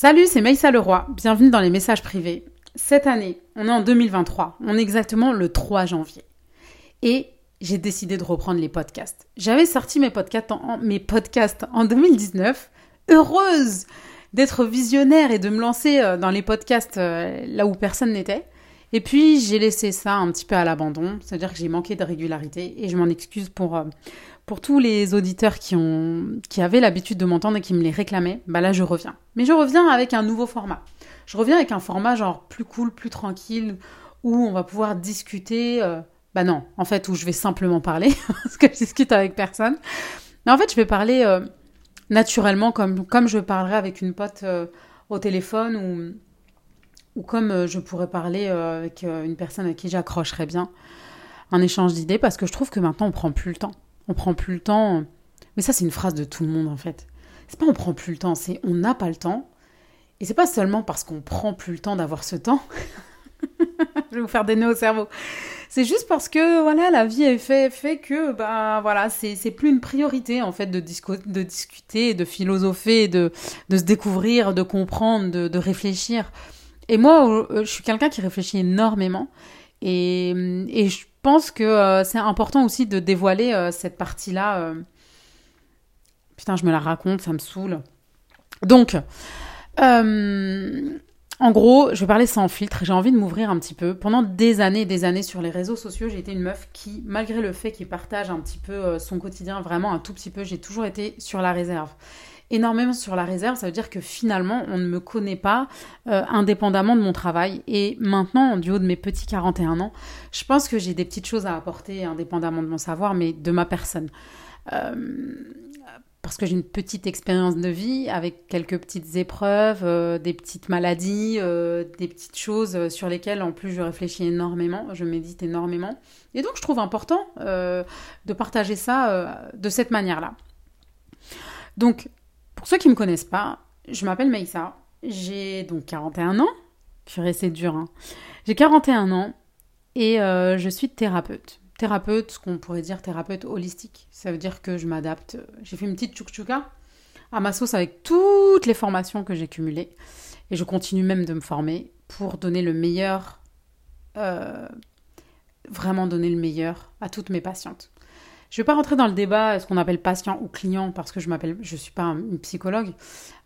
Salut, c'est Maïssa Leroy. Bienvenue dans les messages privés. Cette année, on est en 2023. On est exactement le 3 janvier. Et j'ai décidé de reprendre les podcasts. J'avais sorti mes podcasts en, mes podcasts en 2019. Heureuse d'être visionnaire et de me lancer euh, dans les podcasts euh, là où personne n'était. Et puis j'ai laissé ça un petit peu à l'abandon, c'est-à-dire que j'ai manqué de régularité et je m'en excuse pour, euh, pour tous les auditeurs qui, ont, qui avaient l'habitude de m'entendre et qui me les réclamaient. Bah là je reviens. Mais je reviens avec un nouveau format. Je reviens avec un format genre plus cool, plus tranquille, où on va pouvoir discuter. Euh, bah non, en fait, où je vais simplement parler, parce que je discute avec personne. Mais en fait, je vais parler euh, naturellement, comme, comme je parlerais avec une pote au téléphone ou ou comme euh, je pourrais parler euh, avec euh, une personne à qui j'accrocherais bien, un échange d'idées, parce que je trouve que maintenant on prend plus le temps. On prend plus le temps. Mais ça, c'est une phrase de tout le monde en fait. C'est pas on prend plus le temps, c'est on n'a pas le temps. Et c'est pas seulement parce qu'on prend plus le temps d'avoir ce temps. je vais vous faire des nœuds au cerveau. C'est juste parce que voilà, la vie est fait, fait que ben voilà, c'est plus une priorité en fait de, discuter, de philosopher, de, se découvrir, de comprendre, de réfléchir. Et moi, euh, je suis quelqu'un qui réfléchit énormément. Et, et je pense que euh, c'est important aussi de dévoiler euh, cette partie-là. Putain, je me la raconte, ça me saoule. Donc, en gros, je vais parler sans filtre. J'ai envie de m'ouvrir un petit peu. Pendant des années et des années sur les réseaux sociaux, j'ai été une meuf qui, malgré le fait qu'il partage un petit peu son quotidien, vraiment un tout petit peu, j'ai toujours été sur la réserve énormément sur la réserve, ça veut dire que finalement, on ne me connaît pas euh, indépendamment de mon travail. Et maintenant, du haut de mes petits 41 ans, je pense que j'ai des petites choses à apporter indépendamment de mon savoir, mais de ma personne. Euh, parce que j'ai une petite expérience de vie avec quelques petites épreuves, euh, des petites maladies, des petites choses sur lesquelles en plus je réfléchis énormément, je médite énormément. Et donc je trouve important de partager ça de cette manière-là. Donc pour ceux qui ne me connaissent pas, je m'appelle Maïssa. J'ai donc 41 ans. Purée, c'est dur. Hein. J'ai 41 ans et euh, je suis thérapeute. Thérapeute, ce qu'on pourrait dire thérapeute holistique. Ça veut dire que je m'adapte. J'ai fait une petite tchouk-tchouka à ma sauce avec toutes les formations que j'ai cumulées. Et je continue même de me former pour donner le meilleur, euh, vraiment donner le meilleur à toutes mes patientes. Je ne vais pas rentrer dans le débat, ce qu'on appelle patient ou client, parce que je je suis pas une psychologue.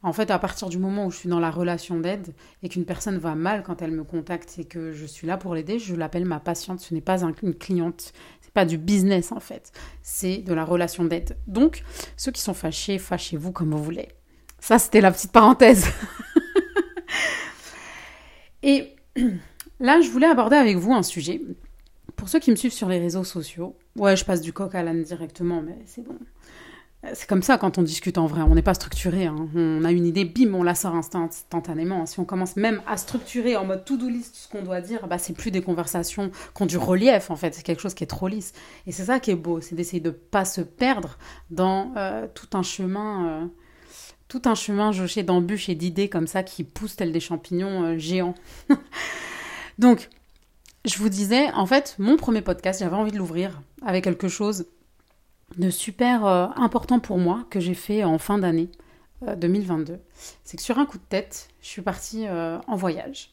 En fait, à partir du moment où je suis dans la relation d'aide et qu'une personne va mal quand elle me contacte et que je suis là pour l'aider, je l'appelle ma patiente. Ce n'est pas une cliente, c'est pas du business en fait, c'est de la relation d'aide. Donc, ceux qui sont fâchés, fâchez-vous comme vous voulez. Ça, c'était la petite parenthèse. et là, je voulais aborder avec vous un sujet pour ceux qui me suivent sur les réseaux sociaux, ouais, je passe du coq à l'âne directement, mais c'est bon. C'est comme ça quand on discute en vrai, on n'est pas structuré. Hein. On a une idée, bim, on la sort instantanément. Si on commence même à structurer en mode to-do list ce qu'on doit dire, bah, c'est plus des conversations qui ont du relief en fait, c'est quelque chose qui est trop lisse. Et c'est ça qui est beau, c'est d'essayer de pas se perdre dans euh, tout un chemin. Euh, tout un chemin jauché d'embûches et d'idées comme ça qui poussent tels des champignons euh, géants. Donc, je vous disais, en fait, mon premier podcast, j'avais envie de l'ouvrir avec quelque chose de super euh, important pour moi que j'ai fait en fin d'année 2022. Euh, C'est que sur un coup de tête, je suis partie euh, en voyage.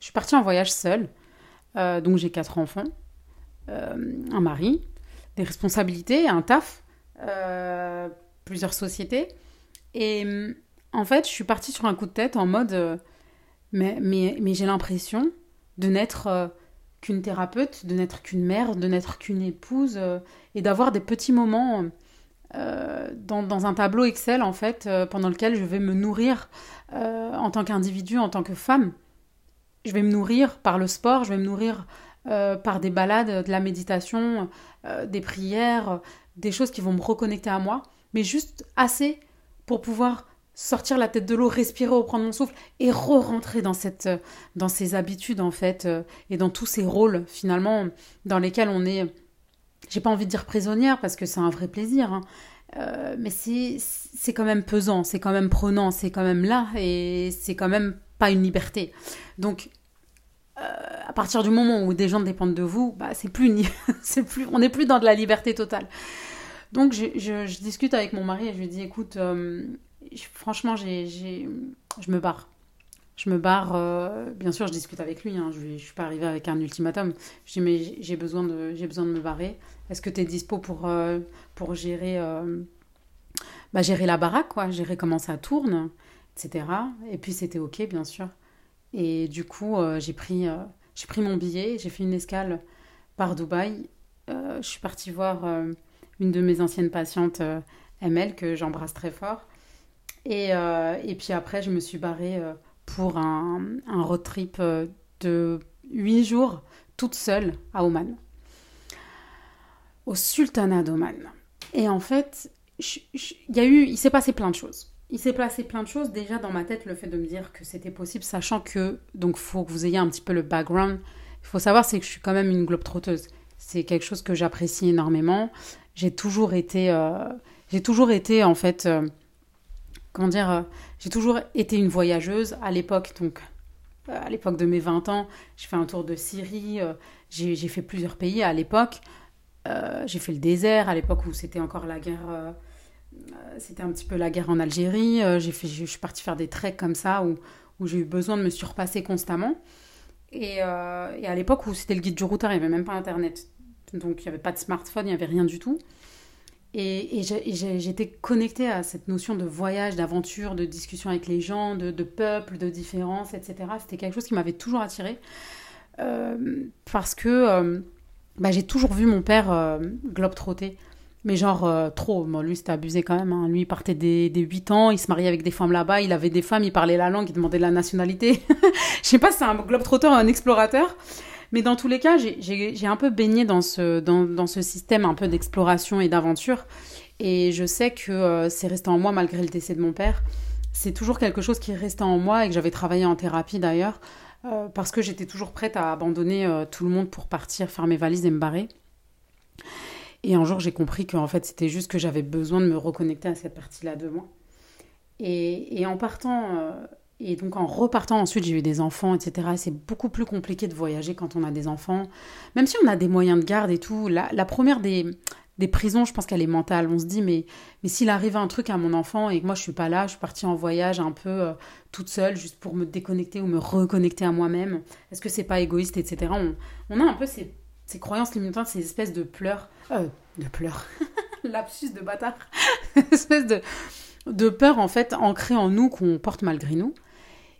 Je suis partie en voyage seule, donc j'ai quatre enfants, un mari, des responsabilités, un taf, plusieurs sociétés. Et en fait, je suis partie sur un coup de tête en mode, mais, mais, mais j'ai l'impression de n'être qu'une thérapeute, de n'être qu'une mère, de n'être qu'une épouse, euh, et d'avoir des petits moments euh, dans, un tableau Excel, en fait, euh, pendant lequel je vais me nourrir en tant qu'individu, en tant que femme. Je vais me nourrir par le sport, je vais me nourrir par des balades, de la méditation, des prières, des choses qui vont me reconnecter à moi, mais juste assez pour pouvoir sortir la tête de l'eau, respirer, reprendre mon souffle et re-rentrer dans, cette, dans ces habitudes en fait euh, et dans tous ces rôles finalement dans lesquels on est, j'ai pas envie de dire prisonnière parce que c'est un vrai plaisir, hein, euh, mais c'est quand même pesant, c'est quand même prenant, c'est quand même là et c'est quand même pas une liberté. Donc euh, à partir du moment où des gens dépendent de vous, bah, c'est plus, c'est plus, on n'est plus dans de la liberté totale. Donc je, discute avec mon mari et je lui dis écoute, franchement, j'ai, je me barre. Je me barre, euh, bien sûr, je discute avec lui, hein, je ne suis pas arrivée avec un ultimatum. Je dis, mais j'ai besoin, de, besoin de me barrer. Est-ce que tu es dispo pour, euh, pour gérer, euh, bah, gérer la baraque, quoi, gérer comment ça tourne, etc. Et puis c'était OK, bien sûr. Et du coup, j'ai pris, j'ai pris mon billet, j'ai fait une escale par Dubaï. je suis partie voir une de mes anciennes patientes, ML, que j'embrasse très fort. Et, et, puis après, je me suis barrée pour un, un road trip euh, de 8 jours toute seule à Oman, au sultanat d'Oman. Et en fait, il y a eu, il s'est passé plein de choses. Il s'est passé plein de choses. Déjà dans ma tête, le fait de me dire que c'était possible, sachant que, donc, faut que vous ayez un petit peu le background. Il faut savoir, c'est que je suis quand même une globe trotteuse. C'est quelque chose que j'apprécie énormément. J'ai toujours été, euh, j'ai toujours été en fait. Euh, comment dire, euh, j'ai toujours été une voyageuse à l'époque, donc euh, à l'époque de mes 20 ans, j'ai fait un tour de Syrie, euh, j'ai fait plusieurs pays à l'époque, j'ai fait le désert à l'époque où c'était encore la guerre, c'était un petit peu la guerre en Algérie, j'ai fait, je suis partie faire des treks comme ça où, j'ai eu besoin de me surpasser constamment. Et, et à l'époque où c'était le guide du routard, il n'y avait même pas Internet. Donc il n'y avait pas de smartphone, il n'y avait rien du tout. Et, j'étais connectée à cette notion de voyage, d'aventure, de discussion avec les gens, de, peuple, de différence, etc. C'était quelque chose qui m'avait toujours attirée. Euh, parce que euh, bah, j'ai toujours vu mon père euh, globe-trotter. Mais genre trop. Lui, c'était abusé quand même. Hein. Lui, il partait des, des 8 ans, il se mariait avec des femmes là-bas, il avait des femmes, il parlait la langue, il demandait la nationalité. Je sais pas si c'est un globe-trotter ou un explorateur. Mais dans tous les cas, j'ai un peu baigné dans ce, dans, ce système un peu d'exploration et d'aventure. Et je sais que euh, c'est resté en moi malgré le décès de mon père. C'est toujours quelque chose qui est resté en moi et que j'avais travaillé en thérapie d'ailleurs. Euh, parce que j'étais toujours prête à abandonner euh, tout le monde pour partir, faire mes valises et me barrer. Et un jour, j'ai compris qu'en fait, c'était juste que j'avais besoin de me reconnecter à cette partie-là de moi. Et, et en partant et donc en repartant ensuite, j'ai eu des enfants, etc. C'est beaucoup plus compliqué de voyager quand on a des enfants. Même si on a des moyens de garde et tout, la, première des, des prisons, je pense qu'elle est mentale. On se dit, mais, mais s'il arrive un truc à mon enfant et que moi je suis pas là, je suis partie en voyage un peu euh, toute seule, juste pour me déconnecter ou me reconnecter à moi-même, est-ce que c'est pas égoïste, etc. On, on, a un peu ces, ces croyances limitantes, ces espèces de pleurs. Euh, de pleurs. Lapsus de bâtard. espèce de, de peur en fait ancrée en nous qu'on porte malgré nous.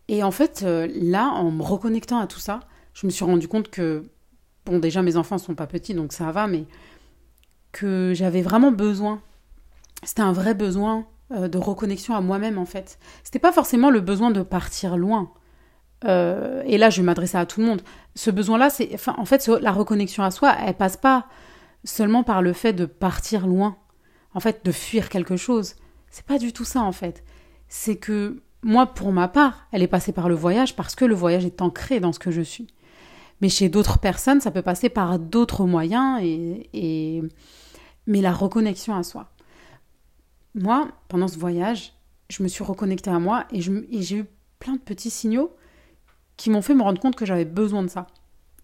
Et en fait, euh, là, en me reconnectant à tout ça, je me suis rendu compte que, bon, déjà, mes enfants sont pas petits, donc ça va, mais que j'avais vraiment besoin. C'était un vrai besoin euh, de reconnexion à moi-même, en fait. C'était pas forcément le besoin de partir loin. Euh, et là, je vais m'adresser à tout le monde. Ce besoin-là, c'est, en fait, la reconnexion à soi, elle passe pas seulement par le fait de partir loin, en fait, de fuir quelque chose. C'est pas du tout ça, en fait. C'est que moi, pour ma part, elle est passée par le voyage parce que le voyage est ancré dans ce que je suis. Mais chez d'autres personnes, ça peut passer par d'autres moyens et, mais la reconnexion à soi. Moi, pendant ce voyage, je me suis reconnectée à moi et j'ai eu plein de petits signaux qui m'ont fait me rendre compte que j'avais besoin de ça.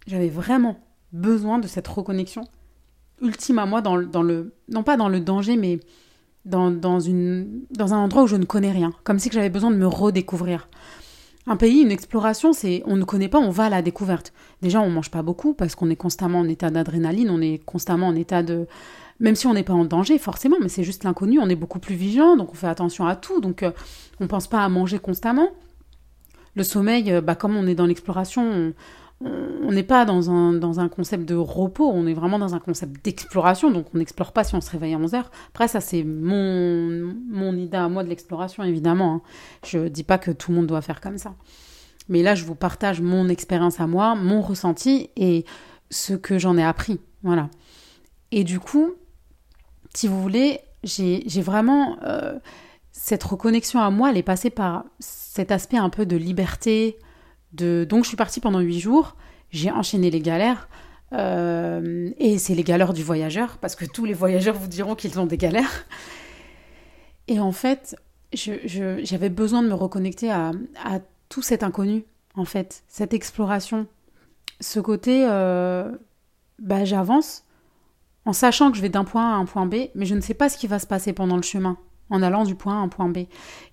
J'avais vraiment besoin de cette reconnexion ultime à moi dans, dans le non pas dans le danger mais dans, dans, une, dans un endroit où je ne connais rien, comme si j'avais besoin de me redécouvrir. Un pays, une exploration, c'est on ne connaît pas, on va à la découverte. Déjà, on mange pas beaucoup parce qu'on est constamment en état d'adrénaline, on est constamment en état de même si on n'est pas en danger forcément, mais c'est juste l'inconnu, on est beaucoup plus vigilant, donc on fait attention à tout, donc euh, on pense pas à manger constamment. Le sommeil, euh, bah, comme on est dans l'exploration, on n'est pas dans un, dans un concept de repos, on est vraiment dans un concept d'exploration, donc on n'explore pas si on se réveille à 11h. Après, ça, c'est mon, mon idée à moi de l'exploration, évidemment. Hein. Je ne dis pas que tout le monde doit faire comme ça. Mais là, je vous partage mon expérience à moi, mon ressenti et ce que j'en ai appris. Voilà. Et du coup, si vous voulez, j'ai vraiment... Euh, cette reconnexion à moi, elle est passée par cet aspect un peu de liberté, donc je suis partie pendant huit jours, j'ai enchaîné les galères. Euh, et c'est les galères du voyageur, parce que tous les voyageurs vous diront qu'ils ont des galères. Et en fait, j'avais besoin de me reconnecter à, tout cet inconnu, en fait, cette exploration. Ce côté, euh, bah, j'avance en sachant que je vais d'un point A à un point B, mais je ne sais pas ce qui va se passer pendant le chemin. En allant du point A à un point B.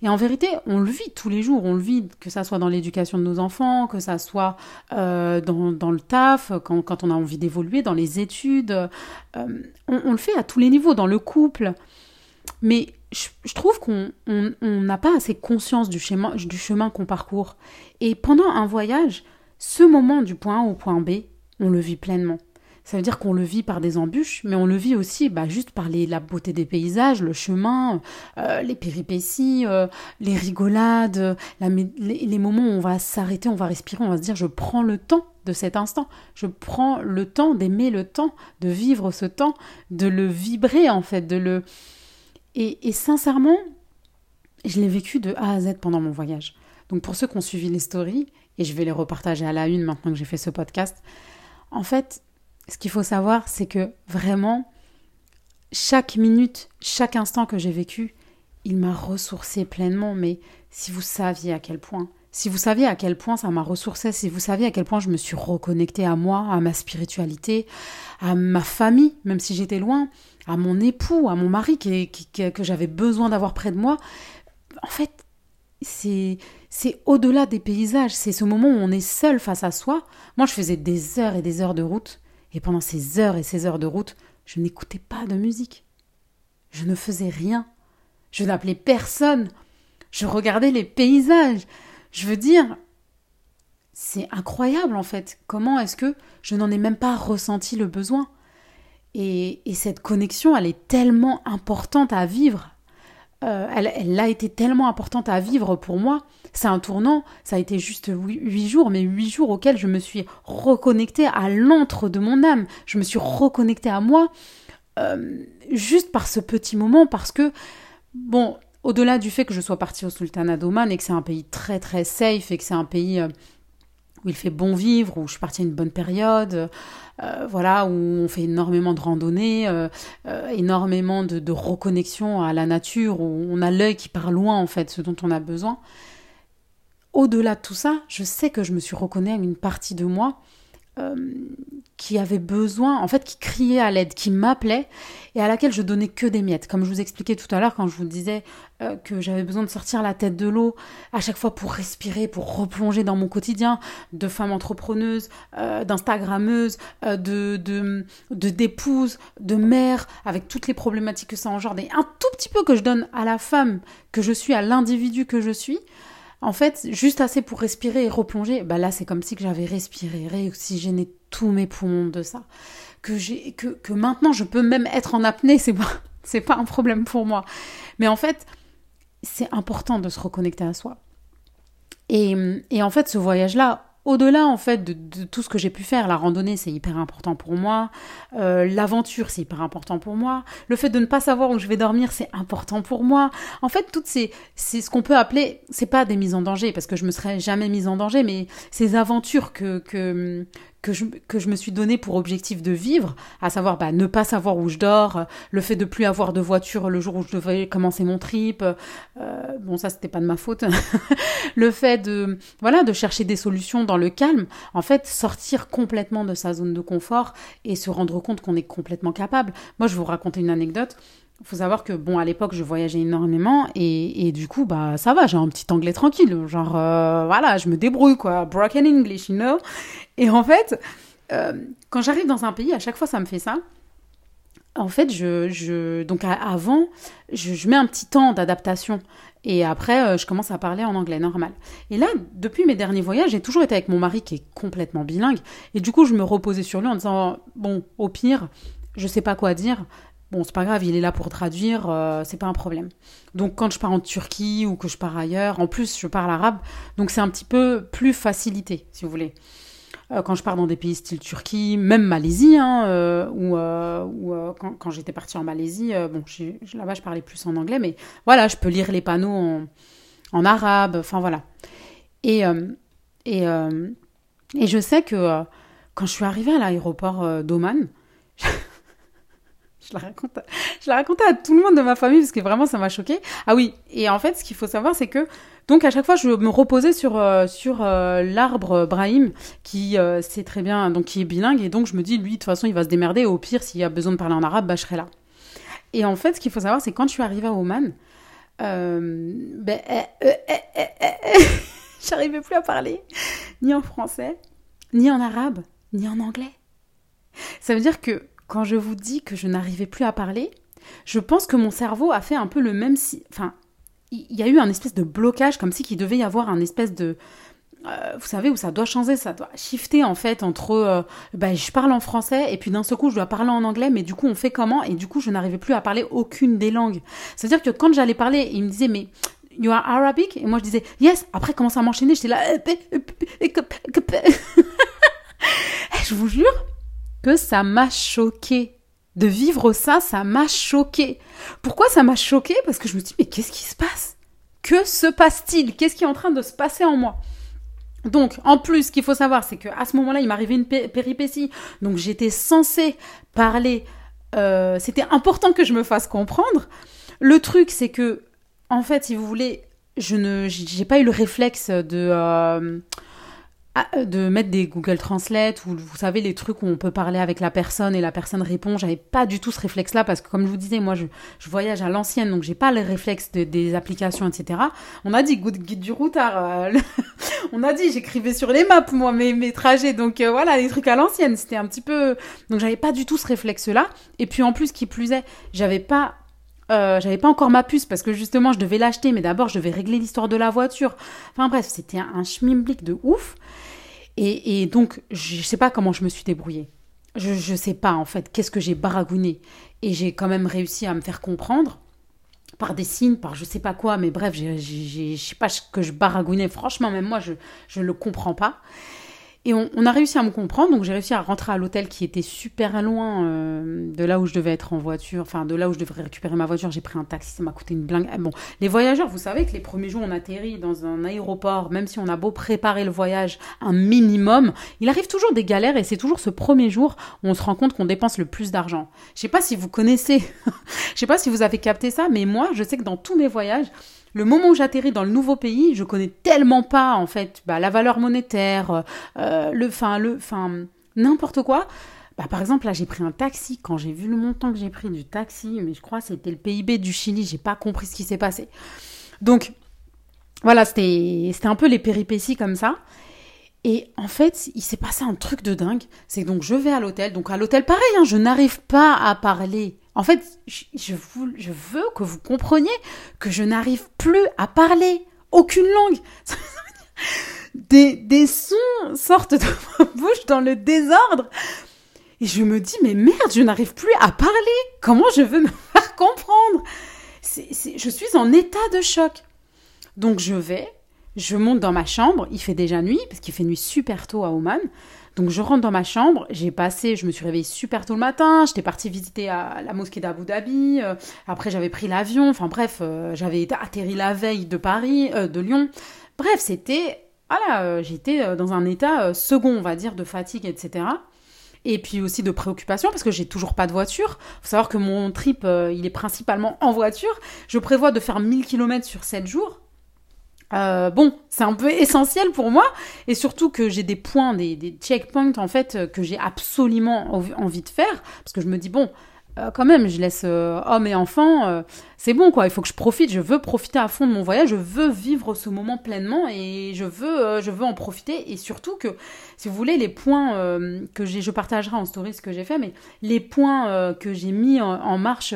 Et en vérité, on le vit tous les jours, on le vit, que ça soit dans l'éducation de nos enfants, que ça soit euh, dans, le taf, quand, on a envie d'évoluer, dans les études. Euh, on, le fait à tous les niveaux, dans le couple. Mais je, trouve qu'on n'a pas assez conscience du chemin, du chemin qu'on parcourt. Et pendant un voyage, ce moment du point A au point B, on le vit pleinement. Ça veut dire qu'on le vit par des embûches, mais on le vit aussi bah, juste par la beauté des paysages, le chemin, euh, les péripéties, euh, les rigolades, les, moments où on va s'arrêter, on va respirer, on va se dire je prends le temps de cet instant, je prends le temps d'aimer le temps, de vivre ce temps, de le vibrer en fait, de le... Et, et sincèrement, je l'ai vécu de A à Z pendant mon voyage. Donc pour ceux qui ont suivi les stories, et je vais les repartager à la une maintenant que j'ai fait ce podcast, en fait, ce qu'il faut savoir, c'est que vraiment, chaque minute, chaque instant que j'ai vécu, il m'a ressourcé pleinement. Mais si vous saviez à quel point, si vous saviez à quel point ça m'a ressourcé, si vous saviez à quel point je me suis reconnectée à moi, à ma spiritualité, à ma famille, même si j'étais loin, à mon époux, à mon mari que j'avais besoin d'avoir près de moi, en fait, c'est c'est au-delà des paysages, c'est ce moment où on est seul face à soi. Moi, je faisais des heures et des heures de route et pendant ces heures et ces heures de route, je n'écoutais pas de musique. Je ne faisais rien. Je n'appelais personne. Je regardais les paysages. Je veux dire, c'est incroyable en fait. Comment est-ce que je n'en ai même pas ressenti le besoin? Et, et, cette connexion, elle est tellement importante à vivre euh, elle, a été tellement importante à vivre pour moi. C'est un tournant, ça a été juste huit jours, mais huit jours auxquels je me suis reconnectée à l'antre de mon âme. Je me suis reconnectée à moi euh, juste par ce petit moment, parce que, bon, au-delà du fait que je sois partie au Sultanat d'Oman et que c'est un pays très très safe et que c'est un pays euh, où il fait bon vivre, où je suis partie à une bonne période, euh, voilà, où on fait énormément de randonnées, euh, euh, énormément de, de, reconnexion à la nature, où on a l'œil qui part loin en fait, ce dont on a besoin. Au-delà de tout ça, je sais que je me suis reconnue à une partie de moi qui avait besoin, en fait, qui criait à l'aide, qui m'appelait et à laquelle je donnais que des miettes. Comme je vous expliquais tout à l'heure quand je vous disais euh, que j'avais besoin de sortir la tête de l'eau à chaque fois pour respirer, pour replonger dans mon quotidien de femme entrepreneuse, euh, d'instagrammeuse, de, de d'épouse, de mère, avec toutes les problématiques que ça engendre et un tout petit peu que je donne à la femme que je suis, à l'individu que je suis en fait, juste assez pour respirer et replonger, bah là, c'est comme si que j'avais respiré, réoxygéné tous mes poumons de ça. Que, j'ai, que, que maintenant, je peux même être en apnée, c'est pas, c'est pas un problème pour moi. Mais en fait, c'est important de se reconnecter à soi. Et, et en fait, ce voyage-là, au-delà en fait de, tout ce que j'ai pu faire, la randonnée c'est hyper important pour moi, euh, l'aventure c'est hyper important pour moi, le fait de ne pas savoir où je vais dormir c'est important pour moi. En fait, toutes ces, c'est ce qu'on peut appeler, c'est pas des mises en danger parce que je me serais jamais mise en danger, mais ces aventures que que que je, que je me suis donné pour objectif de vivre, à savoir bah, ne pas savoir où je dors, le fait de plus avoir de voiture le jour où je devais commencer mon trip, euh, bon ça c'était pas de ma faute, le fait de voilà de chercher des solutions dans le calme, en fait sortir complètement de sa zone de confort et se rendre compte qu'on est complètement capable. Moi je vais vous raconter une anecdote. Il faut savoir que, bon, à l'époque, je voyageais énormément et, du coup, bah, ça va, j'ai un petit anglais tranquille. Genre, euh, voilà, je me débrouille, quoi. Broken English, you know? Et en fait, euh, quand j'arrive dans un pays, à chaque fois, ça me fait ça. En fait, je, je donc avant, je, mets un petit temps d'adaptation et après, euh, je commence à parler en anglais normal. Et là, depuis mes derniers voyages, j'ai toujours été avec mon mari qui est complètement bilingue et du coup, je me reposais sur lui en disant bon, au pire, je sais pas quoi dire, Bon, c'est pas grave, il est là pour traduire, euh, c'est pas un problème. Donc quand je pars en Turquie ou que je pars ailleurs, en plus je parle arabe, donc c'est un petit peu plus facilité, si vous voulez. Euh, quand je pars dans des pays style Turquie, même Malaisie, hein, euh, ou, quand, quand j'étais partie en Malaisie, bon, là-bas je parlais plus en anglais, mais voilà, je peux lire les panneaux en, en arabe, enfin voilà. Et, et, et je sais que quand je suis arrivée à l'aéroport d'Oman, je la raconte, je la racontais à tout le monde de ma famille parce que vraiment ça m'a choqué. Ah oui, et en fait, ce qu'il faut savoir, c'est que donc à chaque fois, je me reposais sur euh, sur euh, l'arbre Brahim qui euh, sait très bien, donc qui est bilingue, et donc je me dis lui de toute façon il va se démerder. Au pire, s'il y a besoin de parler en arabe, bah je serai là. Et en fait, ce qu'il faut savoir, c'est quand je suis arrivée à Oman, ben, eh, eh, eh, j'arrivais plus à parler, ni en français, ni en arabe, ni en anglais. Ça veut dire que quand je vous dis que je n'arrivais plus à parler, je pense que mon cerveau a fait un peu le même si. Enfin, il y a eu un espèce de blocage, comme si qu'il devait y avoir un espèce de. Euh, vous savez, où ça doit changer, ça doit shifter en fait entre. Euh, bah, je parle en français et puis d'un seul coup je dois parler en anglais, mais du coup on fait comment? Et du coup je n'arrivais plus à parler aucune des langues. C'est-à-dire que quand j'allais parler, il me disait, mais You are Arabic? Et moi je disais Yes. Après, comment à m'enchaîner J'étais là. je vous jure ça m'a choqué. De vivre ça, ça m'a choqué. Pourquoi ça m'a choqué? Parce que je me dis Mais qu'est-ce qui se passe? Que se passe-t-il? Qu'est-ce qui est en train de se passer en moi? Donc, en plus, qu'il faut savoir, c'est qu'à ce moment-là, il m'arrivait une péripétie. Donc, j'étais censée parler. Euh, c'était important que je me fasse comprendre. Le truc, c'est que en fait, si vous voulez, je ne, j'ai pas eu le réflexe de euh, de mettre des Google Translate ou vous savez les trucs où on peut parler avec la personne et la personne répond. J'avais pas du tout ce réflexe-là parce que comme je vous disais, moi je, voyage à l'ancienne donc j'ai pas le réflexe des applications etc. On a dit guide du routard, euh, on a dit j'écrivais sur les maps moi mes, mes trajets donc euh, voilà les trucs à l'ancienne c'était un petit peu donc j'avais pas du tout ce réflexe-là et puis en plus qui plus est j'avais pas euh, j'avais pas encore ma puce parce que justement je devais l'acheter, mais d'abord je devais régler l'histoire de la voiture. Enfin bref, c'était un, schmimblick de ouf. Et, et, donc, je sais pas comment je me suis débrouillée. Je, je sais pas en fait, qu'est-ce que j'ai baragouiné. Et j'ai quand même réussi à me faire comprendre par des signes, par je sais pas quoi, mais bref, je sais pas ce que je baragouinais. Franchement, même moi, je ne le comprends pas. Et on, a réussi à me comprendre, donc j'ai réussi à rentrer à l'hôtel qui était super loin euh, de là où je devais être en voiture, enfin de là où je devrais récupérer ma voiture. J'ai pris un taxi, ça m'a coûté une blingue. Bon, les voyageurs, vous savez que les premiers jours on atterrit dans un aéroport, même si on a beau préparer le voyage un minimum, il arrive toujours des galères et c'est toujours ce premier jour où on se rend compte qu'on dépense le plus d'argent. Je sais pas si vous connaissez, je sais pas si vous avez capté ça, mais moi je sais que dans tous mes voyages, le moment où j'atterris dans le nouveau pays, je connais tellement pas en fait bah, la valeur monétaire, euh, le, fin, le, fin, n'importe quoi. Bah, par exemple, là, j'ai pris un taxi. Quand j'ai vu le montant que j'ai pris du taxi, mais je crois que c'était le PIB du Chili, j'ai pas compris ce qui s'est passé. Donc, voilà, c'était un peu les péripéties comme ça. Et en fait, il s'est passé un truc de dingue. C'est donc je vais à l'hôtel. Donc à l'hôtel, pareil, hein, je n'arrive pas à parler en fait, je, veux que vous compreniez que je n'arrive plus à parler aucune langue. Des, sons sortent de ma bouche dans le désordre. Et je me dis, mais merde, je n'arrive plus à parler. Comment je veux me faire comprendre? Je suis en état de choc. Donc je vais, je monte dans ma chambre. Il fait déjà nuit, parce qu'il fait nuit super tôt à Oman. Donc je rentre dans ma chambre, j'ai passé, je me suis réveillée super tôt le matin, j'étais partie visiter à la mosquée d'Abu Dhabi, euh, après j'avais pris l'avion, enfin bref, euh, j'avais atterri la veille de Paris, euh, de Lyon. Bref, c'était, voilà, j'étais dans un état second, on va dire, de fatigue, etc. Et puis aussi de préoccupation parce que j'ai toujours pas de voiture. Faut savoir que mon trip, il est principalement en voiture. Je prévois de faire 1000 km sur 7 jours. Euh, bon, c'est un peu essentiel pour moi, et surtout que j'ai des points, des, checkpoints en fait euh, que j'ai absolument envie de faire, parce que je me dis bon, euh, quand même, je laisse hommes et enfants, c'est bon quoi. Il faut que je profite, je veux profiter à fond de mon voyage, je veux vivre ce moment pleinement et je veux, je veux en profiter, et surtout que, si vous voulez, les points que j'ai, je partagerai en story ce que j'ai fait, mais les points que j'ai mis en, marche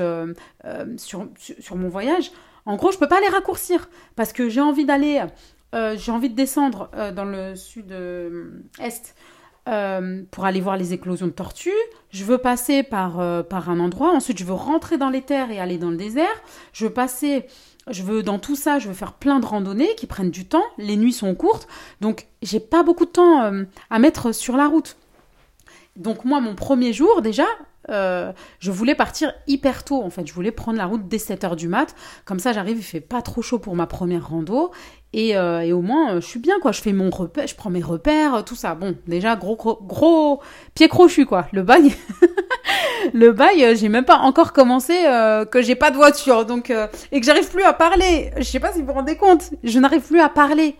sur, sur mon voyage en gros, je peux pas les raccourcir parce que j'ai envie d'aller, euh, j'ai envie de descendre euh, dans le sud-est euh, pour aller voir les éclosions de tortues. Je veux passer par, par un endroit. Ensuite, je veux rentrer dans les terres et aller dans le désert. Je veux passer, je veux dans tout ça, je veux faire plein de randonnées qui prennent du temps. Les nuits sont courtes, donc j'ai pas beaucoup de temps à mettre sur la route. Donc moi, mon premier jour, déjà, euh, je voulais partir hyper tôt en fait. Je voulais prendre la route dès 7h du mat. Comme ça, j'arrive, il fait pas trop chaud pour ma première rando. Et, euh, au moins, euh, je suis bien quoi. Je fais mon repère, je prends mes repères, tout ça. Bon, déjà, gros, gros, gros pied crochu quoi. Le bail, le bail, j'ai même pas encore commencé que j'ai pas de voiture. Donc, et que j'arrive plus à parler. Je sais pas si vous vous rendez compte. Je n'arrive plus à parler.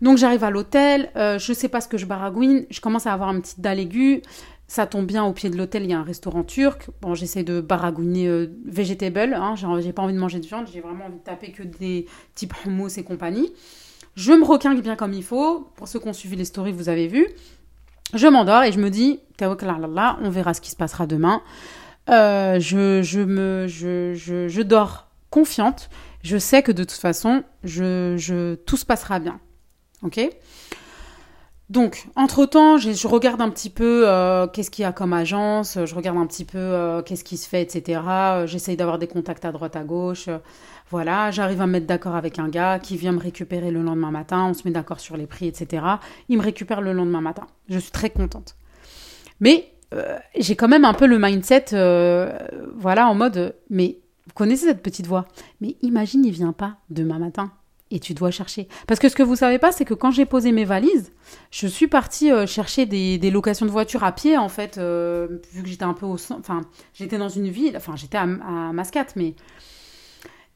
Donc j'arrive à l'hôtel, je sais pas ce que je baragouine, je commence à avoir un petit dalle Ça tombe bien, au pied de l'hôtel, il y a un restaurant turc. Bon, j'essaie de baragouiner euh, vegetable. Hein, j'ai pas envie de manger de viande, j'ai vraiment envie de taper que des types hummus et compagnie. Je me requinque bien comme il faut. Pour ceux qui ont suivi les stories, vous avez vu. Je m'endors et je me dis, on verra ce qui se passera demain. Euh, je, je, me, je, je, dors confiante. Je sais que de toute façon, je, tout se passera bien. Ok? Donc, entre-temps, je regarde un petit peu euh, qu'est-ce qu'il y a comme agence, je regarde un petit peu euh, qu'est-ce qui se fait, etc. J'essaye d'avoir des contacts à droite, à gauche. voilà, j'arrive à me mettre d'accord avec un gars qui vient me récupérer le lendemain matin, on se met d'accord sur les prix, etc. Il me récupère le lendemain matin. Je suis très contente. Mais euh, j'ai quand même un peu le mindset, voilà, en mode, mais vous connaissez cette petite voix, mais imagine, il vient pas demain matin et tu dois chercher. Parce que ce que vous savez pas, c'est que quand j'ai posé mes valises, je suis partie euh, chercher des, des, locations de voitures à pied, en fait, euh, vu que j'étais un peu au Enfin, j'étais dans une ville, enfin, j'étais à, à, Mascate, mais.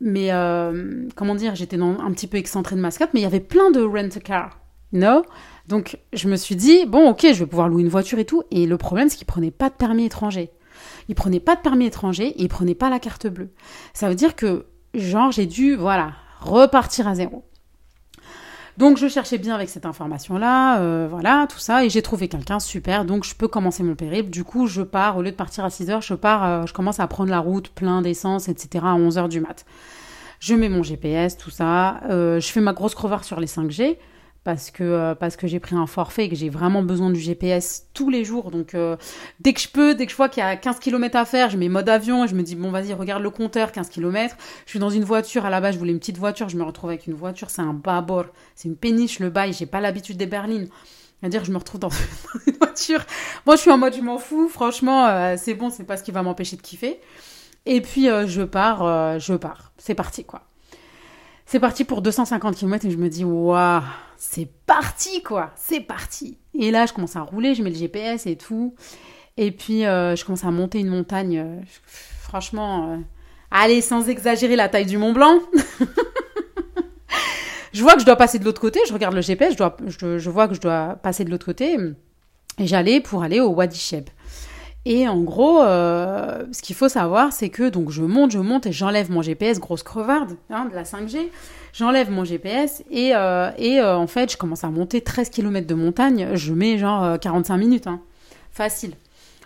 Mais, euh, comment dire, j'étais un petit peu excentrée de Mascate, mais il y avait plein de rent-a-car, no Donc, je me suis dit, bon, ok, je vais pouvoir louer une voiture et tout. Et le problème, c'est qu'ils prenaient pas de permis étranger. Ils prenaient pas de permis étranger et ils prenaient pas la carte bleue. Ça veut dire que, genre, j'ai dû, voilà, repartir à zéro. Donc je cherchais bien avec cette information-là, euh, voilà, tout ça, et j'ai trouvé quelqu'un super, donc je peux commencer mon périple. Du coup, je pars, au lieu de partir à 6 heures, je pars, euh, je commence à prendre la route, plein d'essence, etc., à 11 heures du mat. Je mets mon GPS, tout ça, euh, je fais ma grosse crevarde sur les 5G, parce que, euh, parce que j'ai pris un forfait et que j'ai vraiment besoin du GPS tous les jours. Donc, euh, dès que je peux, dès que je vois qu'il y a 15 km à faire, je mets mode avion et je me dis, bon, vas-y, regarde le compteur, 15 km. Je suis dans une voiture. À la base, je voulais une petite voiture. Je me retrouve avec une voiture. C'est un bâbord. C'est une péniche, le bail. J'ai pas l'habitude des berlines. C'est-à-dire, je me retrouve dans une voiture. Moi, je suis en mode, je m'en fous. Franchement, euh, c'est bon, c'est pas ce qui va m'empêcher de kiffer. Et puis, je pars, je pars. C'est parti, quoi. C'est parti pour 250 km et je me dis, waouh, c'est parti quoi, c'est parti. Et là, je commence à rouler, je mets le GPS et tout. Et puis, euh, je commence à monter une montagne. Euh, franchement, euh, allez, sans exagérer la taille du Mont Blanc. je vois que je dois passer de l'autre côté, je regarde le GPS, je, je, vois que je dois passer de l'autre côté. Et j'allais pour aller au Wadi Sheb. Et en gros, euh, ce qu'il faut savoir, c'est que donc je monte, je monte et j'enlève mon GPS, grosse crevarde hein, de la 5G. J'enlève mon GPS et, euh, et euh, en fait, je commence à monter 13 km de montagne. Je mets genre 45 minutes, hein. facile.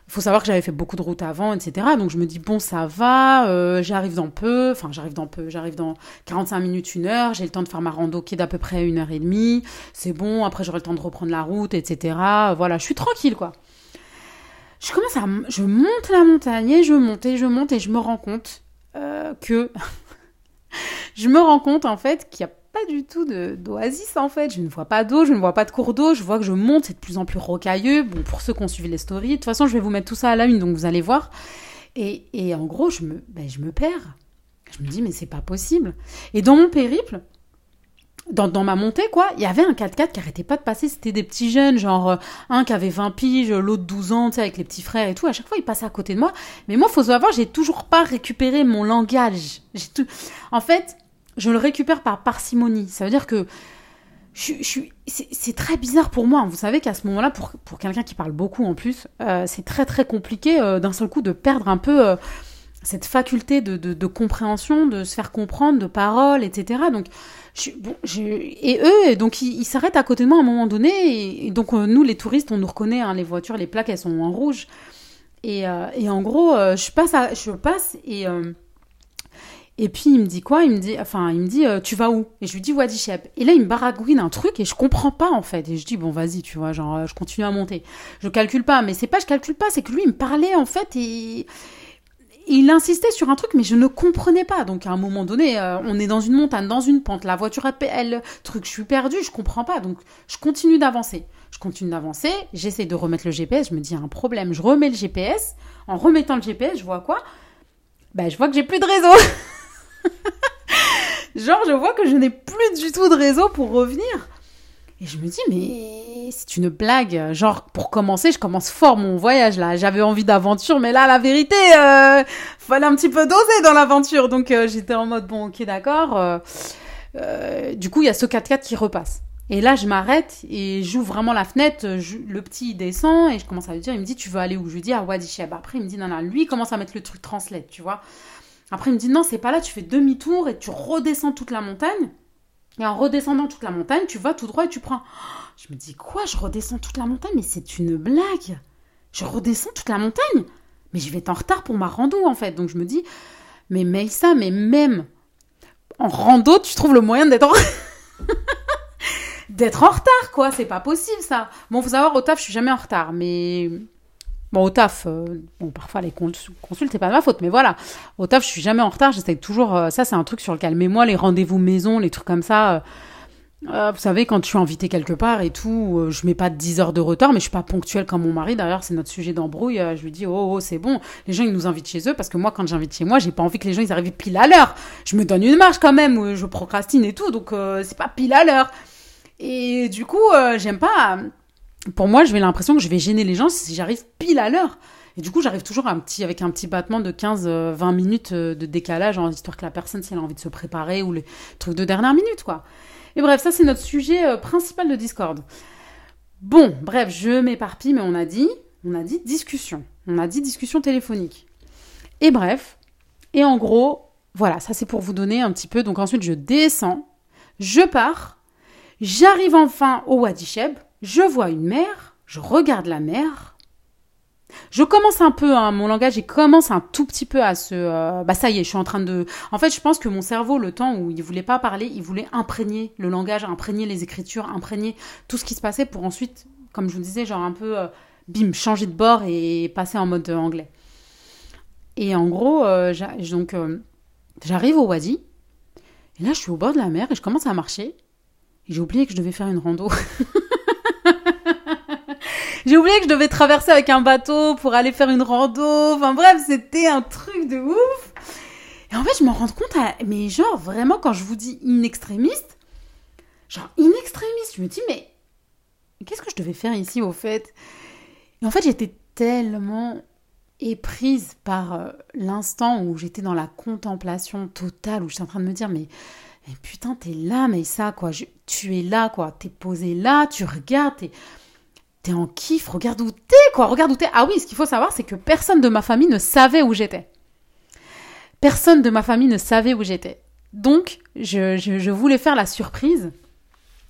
Il faut savoir que j'avais fait beaucoup de routes avant, etc. Donc je me dis, bon, ça va, j'arrive dans peu, enfin j'arrive dans peu, j'arrive dans 45 minutes, une heure, j'ai le temps de faire ma rando qui est d'à peu près une heure et demie, c'est bon, après j'aurai le temps de reprendre la route, etc. Voilà, je suis tranquille, quoi je commence à. Je monte la montagne et je monte et je monte et je me rends compte euh, que. je me rends compte en fait qu'il n'y a pas du tout d'oasis en fait. Je ne vois pas d'eau, je ne vois pas de cours d'eau. Je vois que je monte, c'est de plus en plus rocailleux. Bon, pour ceux qui ont suivi les stories, de toute façon, je vais vous mettre tout ça à la une, donc vous allez voir. Et, et en gros, je me, ben, je me perds. Je me dis, mais c'est pas possible. Et dans mon périple, dans, ma montée, quoi, il y avait un 4x4 qui arrêtait pas de passer. C'était des petits jeunes, genre euh, un qui avait 20 piges, l'autre 12 ans, tu sais, avec les petits frères et tout. À chaque fois, ils passaient à côté de moi. Mais moi, faut savoir, j'ai toujours pas récupéré mon langage. J'ai tout... En fait, je le récupère par parcimonie. Ça veut dire que je, suis, c'est très bizarre pour moi. Vous savez qu'à ce moment-là, pour, pour quelqu'un qui parle beaucoup en plus, euh, c'est très très compliqué euh, d'un seul coup de perdre un peu cette faculté de, de, compréhension, de se faire comprendre, de parole, etc. Donc, et eux, donc ils s'arrêtent à côté de moi à un moment donné, et, donc euh, nous, les touristes, on nous reconnaît, hein, les voitures, les plaques, elles sont en rouge. Et, euh, en gros, euh, je passe, je passe et et puis il me dit quoi? Il me dit, enfin, il me dit, tu vas où? Et je lui dis Wadi Shep. Et là, il me baragouine un truc et je comprends pas en fait. Et je dis bon, vas-y, tu vois, genre, je continue à monter. Je calcule pas, mais c'est pas je calcule pas, c'est que lui, il me parlait en fait et il insistait sur un truc, mais je ne comprenais pas. Donc à un moment donné, euh, on est dans une montagne, dans une pente, la voiture elle, truc, je suis perdue, je comprends pas. Donc je continue d'avancer. Je continue d'avancer, j'essaie de remettre le GPS, je me dis un problème, je remets le GPS. En remettant le GPS, je vois quoi? Ben je vois que j'ai plus de réseau. Genre je vois que je n'ai plus du tout de réseau pour revenir. Et je me dis, mais c'est une blague. Genre, pour commencer, je commence fort mon voyage là. J'avais envie d'aventure, mais là, la vérité, euh, fallait un petit peu doser dans l'aventure. Donc, euh, j'étais en mode, bon, ok, d'accord. Euh, euh, du coup, il y a ce 4x4 qui repasse. Et là, je m'arrête et j'ouvre vraiment la fenêtre. le petit descend et je commence à lui dire, il me dit, tu veux aller où? Je lui dis à Wadi Sheb. Après, il me dit, non, non, lui, il commence à mettre le truc translate, tu vois. Après, il me dit, non, c'est pas là, tu fais demi-tour et tu redescends toute la montagne. Et en redescendant toute la montagne, tu vas tout droit et tu prends. Je me dis, quoi Je redescends toute la montagne? Mais c'est une blague Je redescends toute la montagne Mais je vais être en retard pour ma rando, en fait. Donc je me dis, mais ça, mais même en rando, tu trouves le moyen d'être en... d'être en retard, quoi. C'est pas possible, ça. Bon, faut savoir, au taf, je suis jamais en retard, mais Bon, au taf, euh, bon, parfois les consultes, c'est pas ma faute, mais voilà. Au taf, je suis jamais en retard, j'essaie toujours. Euh, ça, c'est un truc sur lequal. Mais moi, les rendez-vous maison, les trucs comme ça. Euh, vous savez, quand je suis invitée quelque part et tout, je mets pas 10 heures de retard, mais je suis pas ponctuelle comme mon mari. D'ailleurs, c'est notre sujet d'embrouille. je lui dis, oh, oh c'est bon. Les gens, ils nous invitent chez eux parce que moi, quand j'invite chez moi, j'ai pas envie que les gens, ils arrivent pile à l'heure. Je me donne une marge quand même, je procrastine et tout, donc c'est pas pile à l'heure. Et du coup, j'aime pas pour moi, j'ai l'impression que je vais gêner les gens si j'arrive pile à l'heure. Et du coup, j'arrive toujours avec un petit battement de 15-20 euh, minutes euh, de décalage, en histoire que la personne, si elle a envie de se préparer, ou les trucs de dernière minute, quoi. Et bref, ça, c'est notre sujet euh, principal de Discord. Bon, bref, je m'éparpille, mais on a dit, on a dit discussion. On a dit discussion téléphonique. Et bref, et en gros, voilà, ça c'est pour vous donner un petit peu. Donc ensuite, je descends, je pars, j'arrive enfin au Wadi Sheb, je vois une mer, je regarde la mer. Je commence un peu, hein, mon langage, il commence un tout petit peu à se... Euh, bah ça y est, je suis en train de... En fait, je pense que mon cerveau, le temps où il voulait pas parler, il voulait imprégner le langage, imprégner les écritures, imprégner tout ce qui se passait pour ensuite, comme je vous disais, genre un peu, euh, bim, changer de bord et passer en mode anglais. Et en gros, euh, donc j'arrive au Wadi, et là je suis au bord de la mer et je commence à marcher, et j'ai oublié que je devais faire une rando. J'ai oublié que je devais traverser avec un bateau pour aller faire une rando. Enfin bref, c'était un truc de ouf. Et en fait, je me rends compte, mais genre vraiment, quand je vous dis in extrémiste, genre in extrémiste, je me dis, mais qu'est-ce que je devais faire ici au fait? Et en fait, j'étais tellement éprise par euh, l'instant où j'étais dans la contemplation totale, où j'étais en train de me dire, mais, mais putain, t'es là, mais ça, quoi, tu es là, quoi, t'es posé là, tu regardes, t'es en kiff, regarde où t'es, quoi, regarde où t'es. Ah oui, ce qu'il faut savoir, c'est que personne de ma famille ne savait où j'étais. Personne de ma famille ne savait où j'étais. Donc, je, voulais faire la surprise.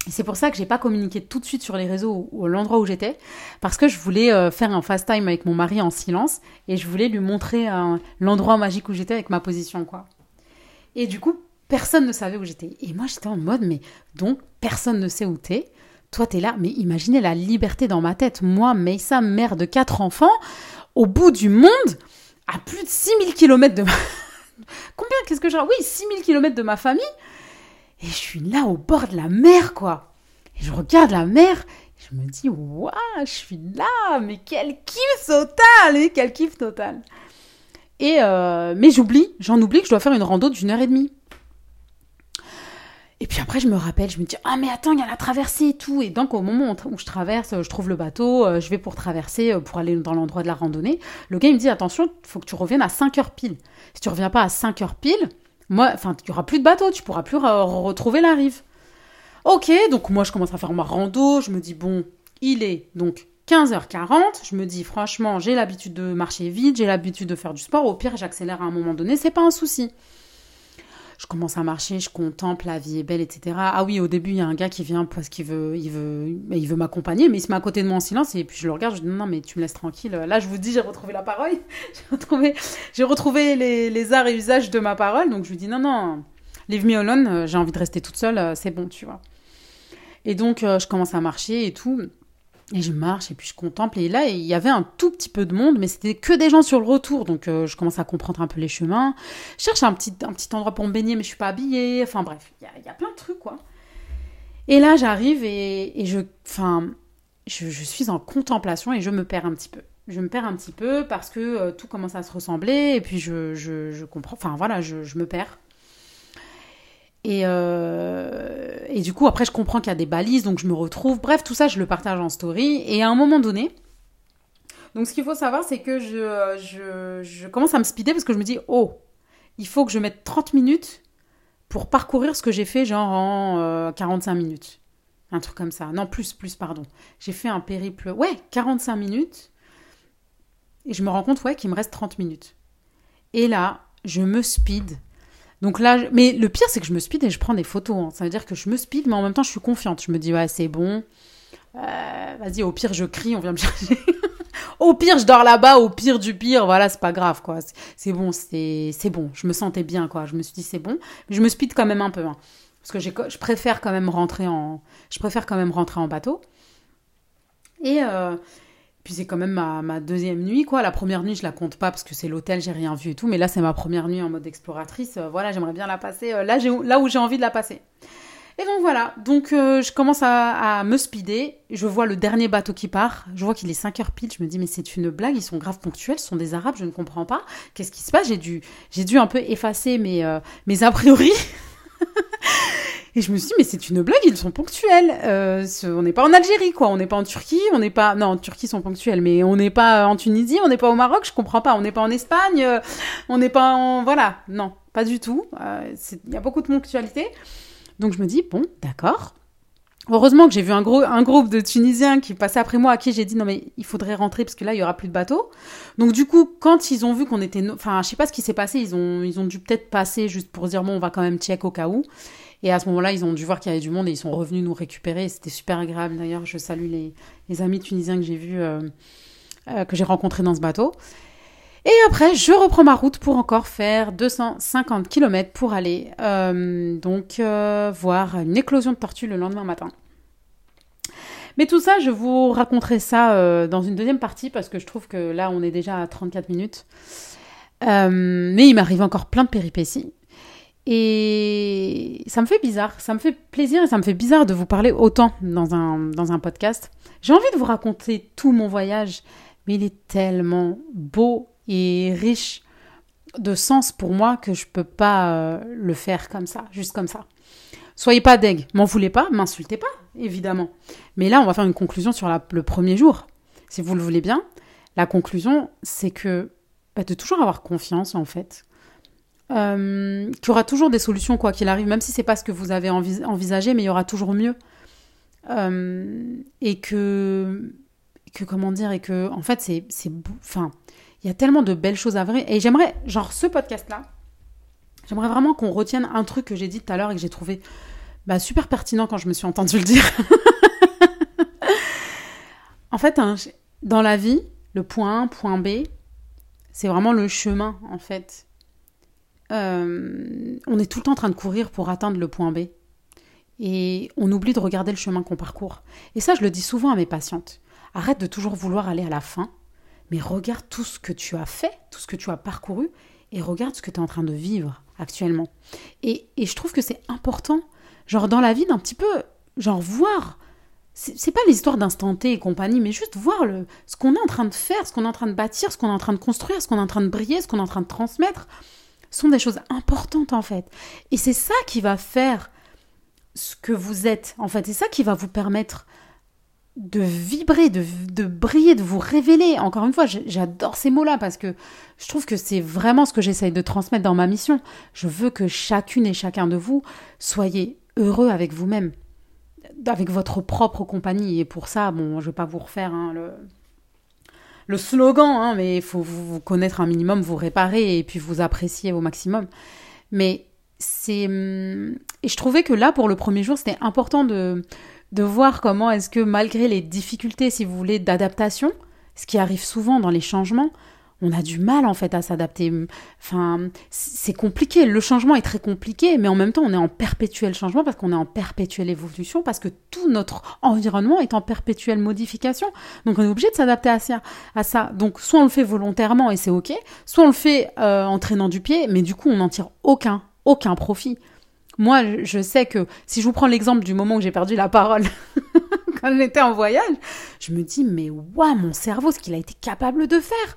C'est pour ça que j'ai pas communiqué tout de suite sur les réseaux ou, l'endroit où j'étais, parce que je voulais euh, faire un fast time avec mon mari en silence et je voulais lui montrer euh, l'endroit magique où j'étais avec ma position, quoi. Et du coup, personne ne savait où j'étais. Et moi, j'étais en mode, mais donc, personne ne sait où t'es. Toi, t'es là, mais imaginez la liberté dans ma tête. Moi, Meissa, mère de quatre enfants, au bout du monde, à plus de 6000 km de ma... Combien Qu'est-ce que j'ai Oui, 6000 km de ma famille. Et je suis là au bord de la mer, quoi. Et je regarde la mer, je me dis, waouh, je suis là, mais quel kiff total Et quel kiff total et euh, mais j'oublie, j'en oublie que je dois faire une rando d'une heure et demie. Et puis après, je me rappelle, je me dis, ah mais attends, il y a la traversée et tout. Et donc au moment où je traverse, je trouve le bateau, euh, je vais pour traverser, euh, pour aller dans l'endroit de la randonnée. Le gars, il me dit, attention, faut que tu reviennes à 5 heures pile. Si tu reviens pas à 5 heures pile, moi, enfin, il y aura plus de bateau, tu pourras plus retrouver la rive. Ok, donc moi, je commence à faire ma rando, je me dis, bon, il est donc 15h40, je me dis, franchement, j'ai l'habitude de marcher vite, j'ai l'habitude de faire du sport, au pire, j'accélère à un moment donné, c'est pas un souci je commence à marcher, je contemple, la vie est belle, etc. Ah oui, au début, il y a un gars qui vient parce qu'il veut, il veut, il veut m'accompagner, mais il se met à côté de moi en silence et puis je le regarde, je dis non, mais tu me laisses tranquille. Là, je vous dis, j'ai retrouvé la parole, j'ai retrouvé, j'ai retrouvé les, les, arts et usages de ma parole, donc je lui dis non, non, leave me alone, euh, j'ai envie de rester toute seule, euh, c'est bon, tu vois. Et donc, euh, je commence à marcher et tout. Et je marche et puis je contemple. Et là, il y avait un tout petit peu de monde, mais c'était que des gens sur le retour. Donc euh, je commence à comprendre un peu les chemins. Je cherche un petit, un petit endroit pour me baigner, mais je suis pas habillée. Enfin bref, il y a, plein de trucs, quoi. Et là, j'arrive et, je, enfin, je, suis en contemplation et je me perds un petit peu. Je me perds un petit peu parce que euh, tout commence à se ressembler et puis je, je comprends. Enfin voilà, je, me perds. Et, euh, et du coup, après, je comprends qu'il y a des balises, donc je me retrouve. Bref, tout ça, je le partage en story. Et à un moment donné, donc ce qu'il faut savoir, c'est que je, commence à me speeder parce que je me dis, oh, il faut que je mette 30 minutes pour parcourir ce que j'ai fait genre en 45 euh, minutes. Un truc comme ça. Non, plus, plus, pardon. J'ai fait un périple, ouais, 45 minutes. Et je me rends compte, ouais, qu'il me reste 30 minutes. Et là, je me speed. Donc là, mais le pire, c'est que je me speed et je prends des photos. Hein. Ça veut dire que je me speed, mais en même temps, je suis confiante. Je me dis, ouais, c'est bon. Euh, vas-y, au pire, je crie, on vient me chercher. au pire, je dors là-bas. Au pire du pire, voilà, c'est pas grave, quoi. C'est bon, c'est bon. Je me sentais bien, quoi. Je me suis dit, c'est bon. Mais je me speed quand même un peu. Hein. Parce que je préfère quand même rentrer en, je préfère quand même rentrer en bateau. Et euh, puis c'est quand même ma, deuxième nuit, quoi. La première nuit, je la compte pas parce que c'est l'hôtel, j'ai rien vu et tout. Mais là, c'est ma première nuit en mode exploratrice. Euh, voilà, j'aimerais bien la passer euh, là, où j'ai envie de la passer. Et donc voilà, donc je commence à, me speeder, je vois le dernier bateau qui part, je vois qu'il est 5 heures pile, je me dis mais c'est une blague, ils sont grave ponctuels, ce sont des arabes, je ne comprends pas, qu'est-ce qui se passe? J'ai dû, dû un peu effacer mes, mes a priori Et je me suis dit, mais c'est une blague, ils sont ponctuels. Euh, on n'est pas en Algérie, quoi. On n'est pas en Turquie, on n'est pas. Non, en Turquie, ils sont ponctuels, mais on n'est pas en Tunisie, on n'est pas au Maroc, je comprends pas. On n'est pas en Espagne, euh, on n'est pas en. Voilà, non, pas du tout. Euh, il y a beaucoup de ponctualité. Donc je me dis, bon, d'accord. Heureusement que j'ai vu un, gros, un groupe de Tunisiens qui passaient après moi, à qui j'ai dit non mais il faudrait rentrer parce que là il y aura plus de bateaux. Donc du coup, quand ils ont vu qu'on était, enfin je sais pas ce qui s'est passé, ils ont, ils ont dû peut-être passer juste pour dire bon on va quand même check au cas où. Et à ce moment-là, ils ont dû voir qu'il y avait du monde et ils sont revenus nous récupérer. C'était super agréable. D'ailleurs, je salue les, amis tunisiens que j'ai vus, euh, euh, que j'ai rencontrés dans ce bateau. Et après, je reprends ma route pour encore faire 250 km pour aller euh, donc voir une éclosion de tortues le lendemain matin. Mais tout ça, je vous raconterai ça dans une deuxième partie parce que je trouve que là, on est déjà à 34 minutes. mais il m'arrive encore plein de péripéties. Et ça me fait bizarre, ça me fait plaisir et ça me fait bizarre de vous parler autant dans un, dans un podcast. J'ai envie de vous raconter tout mon voyage, mais il est tellement beau et riche de sens pour moi que je peux pas euh, le faire comme ça, juste comme ça. Soyez pas deg, m'en voulez pas, m'insultez pas, évidemment. Mais là, on va faire une conclusion sur le premier jour. Si vous le voulez bien, la conclusion, c'est que bah, de toujours avoir confiance, en fait, euh, qu'il y aura toujours des solutions quoi qu'il arrive, même si c'est pas ce que vous avez envisagé, mais il y aura toujours mieux. Euh, et que, que comment dire, et que en fait c'est, enfin, il y a tellement de belles choses à vrai. Et j'aimerais, genre ce podcast-là, j'aimerais vraiment qu'on retienne un truc que j'ai dit tout à l'heure et que j'ai trouvé bah, super pertinent quand je me suis entendu le dire. en fait, hein, dans la vie, le point A, point B, c'est vraiment le chemin en fait euh, on est tout le temps en train de courir pour atteindre le point B. Et on oublie de regarder le chemin qu'on parcourt. Et ça, je le dis souvent à mes patientes. Arrête de toujours vouloir aller à la fin, mais regarde tout ce que tu as fait, tout ce que tu as parcouru, et regarde ce que tu es en train de vivre actuellement. Et, je trouve que c'est important, genre dans la vie, d'un petit peu, genre voir. C'est pas l'histoire d'instant T et compagnie, mais juste voir le, ce qu'on est en train de faire, ce qu'on est en train de bâtir, ce qu'on est en train de construire, ce qu'on est en train de briller, ce qu'on est en train de transmettre sont des choses importantes en fait. Et c'est ça qui va faire ce que vous êtes en fait. C'est ça qui va vous permettre de vibrer, de, briller, de vous révéler. Encore une fois, j'adore ces mots-là parce que je trouve que c'est vraiment ce que j'essaye de transmettre dans ma mission. Je veux que chacune et chacun de vous soyez heureux avec vous-même, avec votre propre compagnie. Et pour ça, bon, je vais pas vous refaire hein, le, le slogan, hein, mais il faut vous connaître un minimum, vous réparer et puis vous apprécier au maximum. Mais c'est. Hum, et je trouvais que là, pour le premier jour, c'était important de, de voir comment est-ce que, malgré les difficultés, si vous voulez, d'adaptation, ce qui arrive souvent dans les changements, on a du mal en fait à s'adapter. Enfin, c'est compliqué. Le changement est très compliqué, mais en même temps, on est en perpétuel changement parce qu'on est en perpétuelle évolution, parce que tout notre environnement est en perpétuelle modification. Donc, on est obligé de s'adapter à ça. Donc, soit on le fait volontairement et c'est ok, soit on le fait euh, en traînant du pied, mais du coup, on n'en tire aucun, aucun profit. Moi, je sais que si je vous prends l'exemple du moment où j'ai perdu la parole quand j'étais en voyage, je me dis mais waouh, mon cerveau, ce qu'il a été capable de faire.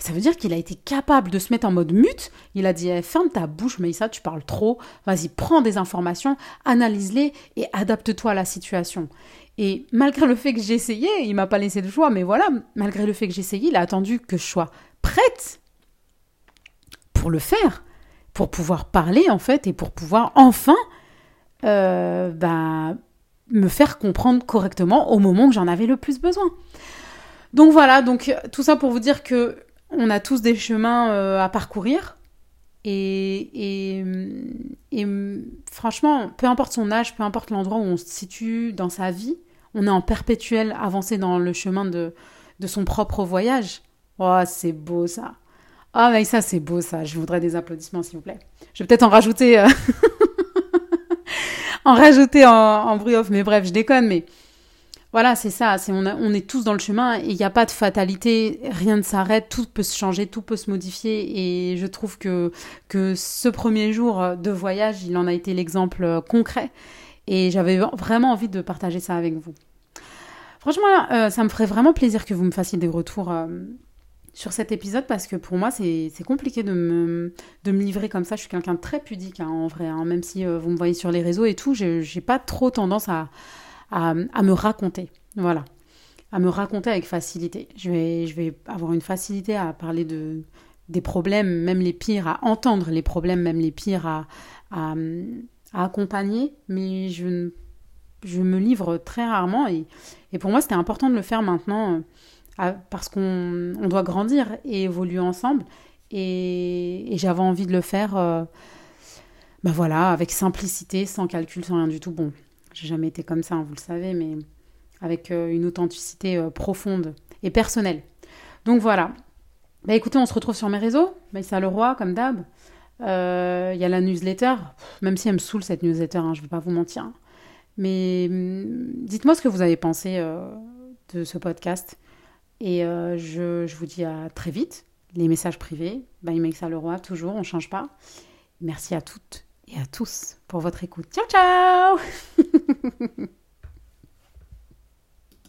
Ça veut dire qu'il a été capable de se mettre en mode mute. Il a dit eh, ferme ta bouche, mais ça, tu parles trop. Vas-y, prends des informations, analyse-les et adapte-toi à la situation. Et malgré le fait que j'ai essayé, il m'a pas laissé de choix, mais voilà, malgré le fait que j'ai essayé, il a attendu que je sois prête pour le faire, pour pouvoir parler en fait et pour pouvoir enfin euh, bah, me faire comprendre correctement au moment où j'en avais le plus besoin. Donc voilà, donc tout ça pour vous dire que on a tous des chemins euh, à parcourir. Et, et, et, franchement, peu importe son âge, peu importe l'endroit où on se situe dans sa vie, on est en perpétuel avancé dans le chemin de, de son propre voyage. Oh, c'est beau ça. Ah, oh, mais ça, c'est beau ça. Je voudrais des applaudissements, s'il vous plaît. Je vais peut-être en rajouter. Euh, en rajouter en, en bruit off. Mais bref, je déconne. Mais voilà, c'est ça. On, est tous dans le chemin et il n'y a pas de fatalité. Rien ne s'arrête. Tout peut se changer, tout peut se modifier. Et je trouve que ce premier jour de voyage, il en a été l'exemple euh, concret. Et j'avais vraiment envie de partager ça avec vous. Franchement, euh, ça me ferait vraiment plaisir que vous me fassiez des retours euh, sur cet épisode parce que pour moi, c'est compliqué de me, livrer comme ça. Je suis quelqu'un de très pudique hein, en vrai, hein. même si vous me voyez sur les réseaux et tout, j'ai pas trop tendance à, à, me raconter. Voilà. À me raconter avec facilité. Je vais, je vais avoir une facilité à parler de, des problèmes, même les pires, à entendre les problèmes, même les pires, à, à, accompagner, mais je, je me livre très rarement. Et, et pour moi, c'était important de le faire maintenant euh, parce qu'on on doit grandir et évoluer ensemble. Et, et j'avais envie de le faire. Euh, ben voilà, avec simplicité, sans calcul, sans rien du tout. Bon, j'ai jamais été comme ça, hein, vous le savez, mais avec euh, une authenticité euh, profonde et personnelle. Donc voilà. Bah écoutez, on se retrouve sur mes réseaux. Maïssa Leroy, comme d'hab. Euh, il y a la newsletter, même si elle me saoule cette newsletter, hein, je ne vais pas vous mentir. Mais hum, dites-moi ce que vous avez pensé de ce podcast. Et je, vous dis à très vite. Les messages privés, by Maïssa Leroy, toujours, on ne change pas. Merci à toutes et à tous pour votre écoute. Ciao, ciao